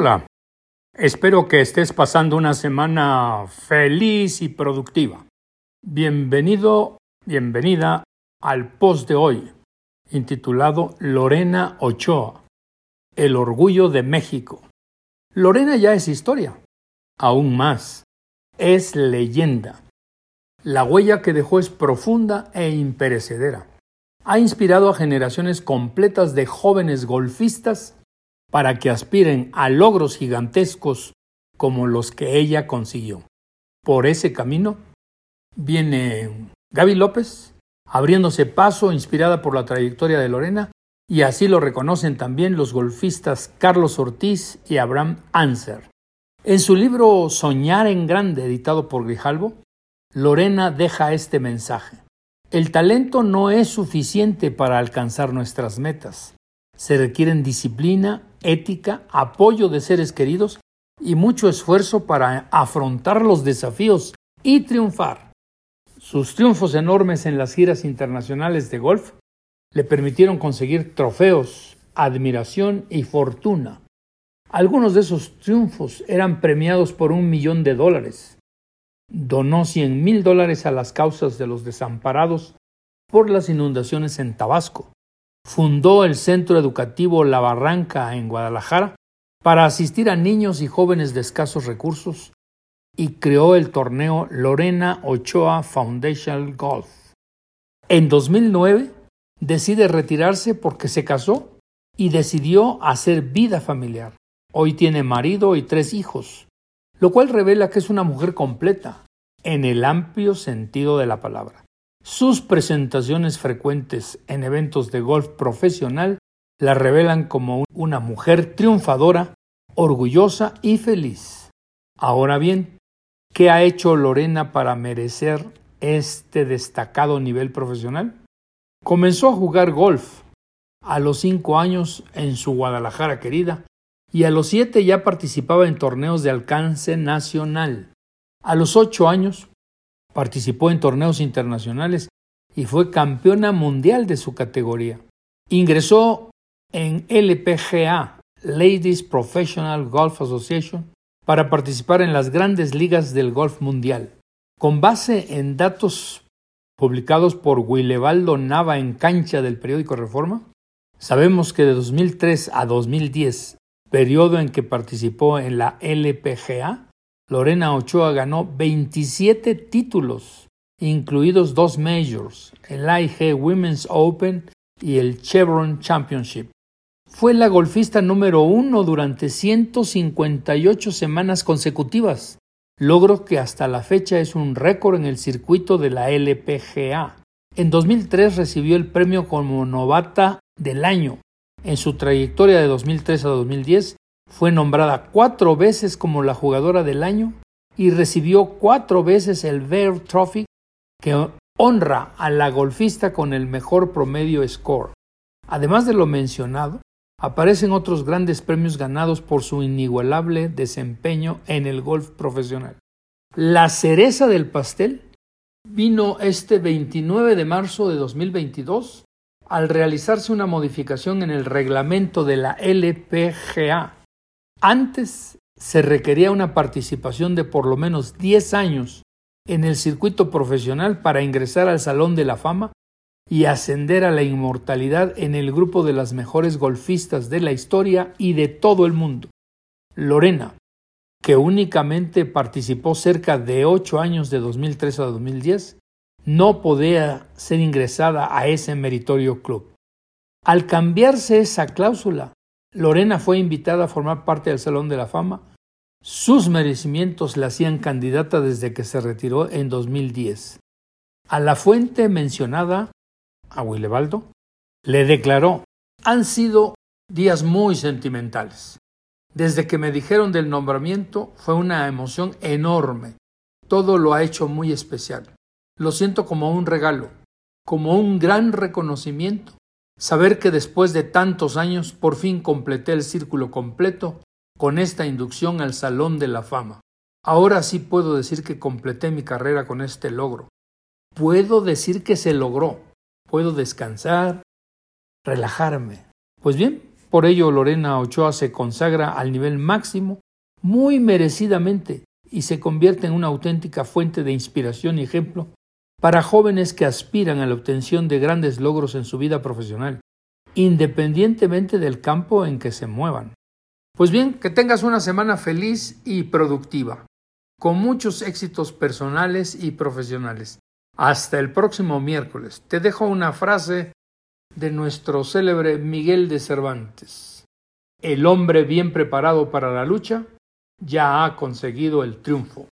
Hola, espero que estés pasando una semana feliz y productiva. Bienvenido, bienvenida al post de hoy, intitulado Lorena Ochoa, el orgullo de México. Lorena ya es historia, aún más, es leyenda. La huella que dejó es profunda e imperecedera. Ha inspirado a generaciones completas de jóvenes golfistas para que aspiren a logros gigantescos como los que ella consiguió. Por ese camino viene Gaby López, abriéndose paso inspirada por la trayectoria de Lorena, y así lo reconocen también los golfistas Carlos Ortiz y Abraham Anser. En su libro Soñar en Grande, editado por Grijalvo, Lorena deja este mensaje. El talento no es suficiente para alcanzar nuestras metas. Se requieren disciplina, ética, apoyo de seres queridos y mucho esfuerzo para afrontar los desafíos y triunfar. Sus triunfos enormes en las giras internacionales de golf le permitieron conseguir trofeos, admiración y fortuna. Algunos de esos triunfos eran premiados por un millón de dólares. Donó cien mil dólares a las causas de los desamparados por las inundaciones en Tabasco. Fundó el Centro Educativo La Barranca en Guadalajara para asistir a niños y jóvenes de escasos recursos y creó el torneo Lorena Ochoa Foundation Golf. En 2009 decide retirarse porque se casó y decidió hacer vida familiar. Hoy tiene marido y tres hijos, lo cual revela que es una mujer completa, en el amplio sentido de la palabra. Sus presentaciones frecuentes en eventos de golf profesional la revelan como una mujer triunfadora, orgullosa y feliz. Ahora bien, ¿qué ha hecho Lorena para merecer este destacado nivel profesional? Comenzó a jugar golf a los cinco años en su Guadalajara querida y a los siete ya participaba en torneos de alcance nacional. A los ocho años participó en torneos internacionales y fue campeona mundial de su categoría. Ingresó en LPGA, Ladies Professional Golf Association, para participar en las grandes ligas del golf mundial. Con base en datos publicados por Guilevaldo Nava en Cancha del periódico Reforma, sabemos que de 2003 a 2010, periodo en que participó en la LPGA, Lorena Ochoa ganó 27 títulos, incluidos dos majors, el IG Women's Open y el Chevron Championship. Fue la golfista número uno durante 158 semanas consecutivas, logro que hasta la fecha es un récord en el circuito de la LPGA. En 2003 recibió el premio como novata del año. En su trayectoria de 2003 a 2010 fue nombrada cuatro veces como la jugadora del año y recibió cuatro veces el Bear Trophy que honra a la golfista con el mejor promedio score. Además de lo mencionado, aparecen otros grandes premios ganados por su inigualable desempeño en el golf profesional. La cereza del pastel vino este 29 de marzo de 2022 al realizarse una modificación en el reglamento de la LPGA. Antes se requería una participación de por lo menos 10 años en el circuito profesional para ingresar al Salón de la Fama y ascender a la inmortalidad en el grupo de las mejores golfistas de la historia y de todo el mundo. Lorena, que únicamente participó cerca de ocho años de 2003 a 2010, no podía ser ingresada a ese meritorio club. Al cambiarse esa cláusula, Lorena fue invitada a formar parte del Salón de la Fama. Sus merecimientos la hacían candidata desde que se retiró en 2010. A la fuente mencionada a Willebaldo, le declaró, han sido días muy sentimentales. Desde que me dijeron del nombramiento fue una emoción enorme. Todo lo ha hecho muy especial. Lo siento como un regalo, como un gran reconocimiento. Saber que después de tantos años por fin completé el círculo completo con esta inducción al Salón de la Fama. Ahora sí puedo decir que completé mi carrera con este logro. Puedo decir que se logró puedo descansar, relajarme. Pues bien, Por ello, Lorena Ochoa se consagra al nivel máximo muy merecidamente y se convierte en una auténtica fuente de inspiración y ejemplo para jóvenes que aspiran a la obtención de grandes logros en su vida profesional, independientemente del campo en que se muevan. Pues bien, que tengas una semana feliz y productiva, con muchos éxitos personales y profesionales. Hasta el próximo miércoles. Te dejo una frase de nuestro célebre Miguel de Cervantes. El hombre bien preparado para la lucha ya ha conseguido el triunfo.